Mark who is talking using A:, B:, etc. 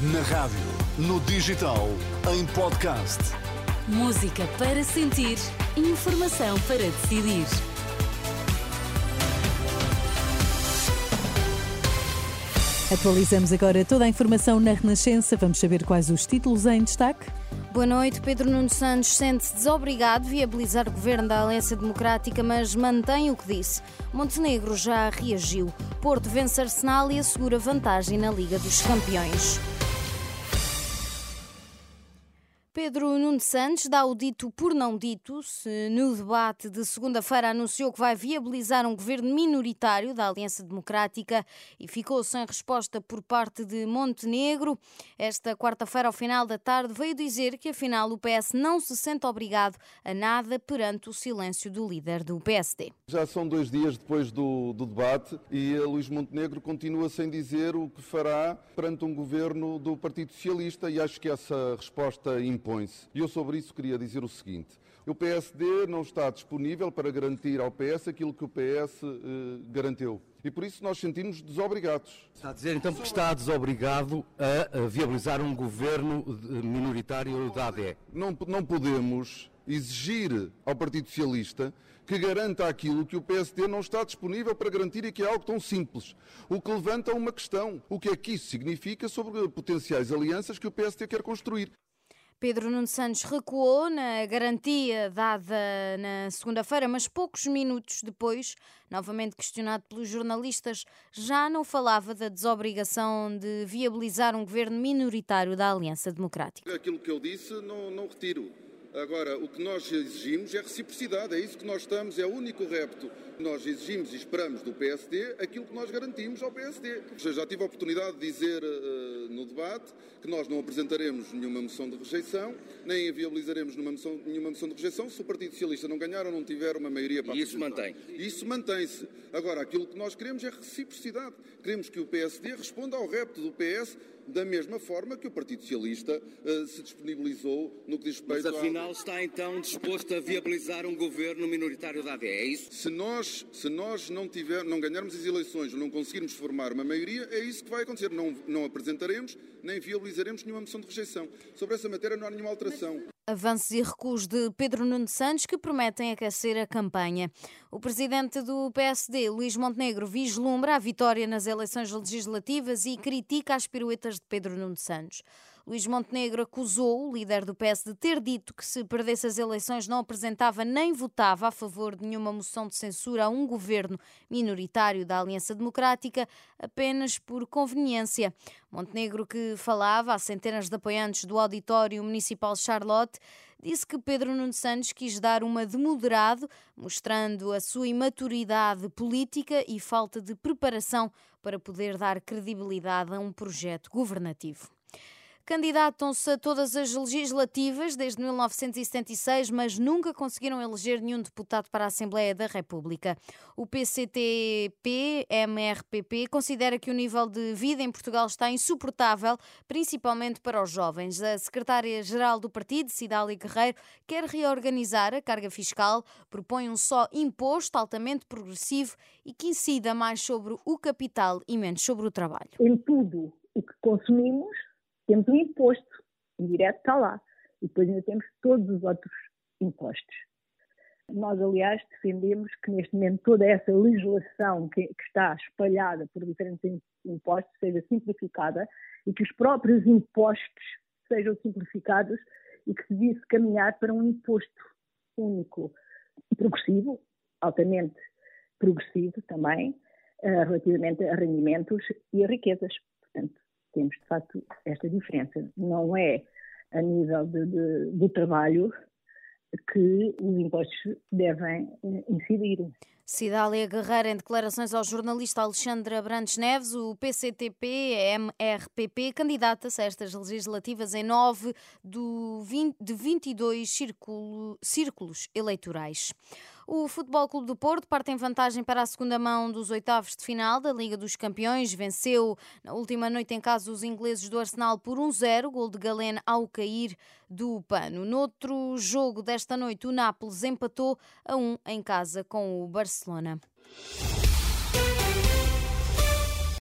A: Na rádio, no digital, em podcast.
B: Música para sentir, informação para decidir.
C: Atualizamos agora toda a informação na Renascença. Vamos saber quais os títulos em destaque.
D: Boa noite. Pedro Nuno Santos sente-se desobrigado de viabilizar o governo da Aliança Democrática, mas mantém o que disse. Montenegro já reagiu. Porto vence Arsenal e assegura vantagem na Liga dos Campeões. Pedro Nuno Santos dá o dito por não dito, se no debate de segunda-feira anunciou que vai viabilizar um governo minoritário da Aliança Democrática e ficou sem resposta por parte de Montenegro. Esta quarta-feira, ao final da tarde, veio dizer que afinal o PS não se sente obrigado a nada perante o silêncio do líder do PSD.
E: Já são dois dias depois do, do debate e Luís Montenegro continua sem dizer o que fará perante um governo do Partido Socialista e acho que essa resposta impõe impõe-se. E eu sobre isso queria dizer o seguinte. O PSD não está disponível para garantir ao PS aquilo que o PS eh, garantiu. E por isso nós sentimos desobrigados.
F: Está a dizer então que está desobrigado a, viabilizar um governo minoritário da AD?
E: Não, não podemos exigir ao Partido Socialista que garanta aquilo que o PSD não está disponível para garantir e que é algo tão simples. O que levanta uma questão. O que é que isso significa sobre potenciais alianças que o PSD quer construir?
D: Pedro Nuno Santos recuou na garantia dada na segunda-feira, mas poucos minutos depois, novamente questionado pelos jornalistas, já não falava da desobrigação de viabilizar um governo minoritário da Aliança Democrática.
E: Aquilo que eu disse não, não retiro. Agora, o que nós exigimos é reciprocidade, é isso que nós estamos, é o único repto. Nós exigimos e esperamos do PSD aquilo que nós garantimos ao PSD. Já tive a oportunidade de dizer uh, no debate que nós não apresentaremos nenhuma moção de rejeição, nem viabilizaremos nenhuma moção, nenhuma moção de rejeição se o Partido Socialista não ganhar ou não tiver uma maioria para
F: E isso mantém?
E: Isso mantém-se. Agora, aquilo que nós queremos é reciprocidade. Queremos que o PSD responda ao repto do PS da mesma forma que o Partido Socialista uh, se disponibilizou no que diz respeito
F: Mas afinal está então disposto a viabilizar um governo minoritário da AD, é isso?
E: Se nós, se nós não, tiver, não ganharmos as eleições ou não conseguirmos formar uma maioria, é isso que vai acontecer. Não, não apresentaremos nem viabilizaremos nenhuma moção de rejeição. Sobre essa matéria não há nenhuma alteração.
D: Avanços e recuos de Pedro Nuno Santos que prometem aquecer a campanha. O presidente do PSD, Luís Montenegro, vislumbra a vitória nas eleições legislativas e critica as piruetas de Pedro Nuno Santos. Luís Montenegro acusou o líder do PS de ter dito que se perdesse as eleições não apresentava nem votava a favor de nenhuma moção de censura a um governo minoritário da Aliança Democrática apenas por conveniência. Montenegro, que falava a centenas de apoiantes do Auditório Municipal Charlotte, disse que Pedro Nuno Santos quis dar uma de moderado, mostrando a sua imaturidade política e falta de preparação para poder dar credibilidade a um projeto governativo. Candidatam-se a todas as legislativas desde 1976, mas nunca conseguiram eleger nenhum deputado para a Assembleia da República. O PCTP-MRPP considera que o nível de vida em Portugal está insuportável, principalmente para os jovens. A secretária-geral do partido, Cidália Guerreiro, quer reorganizar a carga fiscal, propõe um só imposto altamente progressivo e que incida mais sobre o capital e menos sobre o trabalho.
G: Em tudo o que consumimos, temos um imposto indireto, está lá. E depois ainda temos todos os outros impostos. Nós, aliás, defendemos que neste momento toda essa legislação que, que está espalhada por diferentes impostos seja simplificada e que os próprios impostos sejam simplificados e que se devia caminhar para um imposto único, progressivo, altamente progressivo também, uh, relativamente a rendimentos e a riquezas. Portanto, temos de facto esta diferença. Não é a nível de, de, do trabalho que os impostos devem eh, incidir.
D: Cidália Guerreira, em declarações ao jornalista Alexandre Abrantes Neves, o PCTP-MRPP candidata-se a estas legislativas em 9 do 20, de 22 círculo, círculos eleitorais. O Futebol Clube do Porto parte em vantagem para a segunda mão dos oitavos de final da Liga dos Campeões. Venceu na última noite em casa os ingleses do Arsenal por 1-0, gol de Galeno ao cair do pano. Noutro jogo desta noite, o Nápoles empatou a 1 em casa com o Barcelona.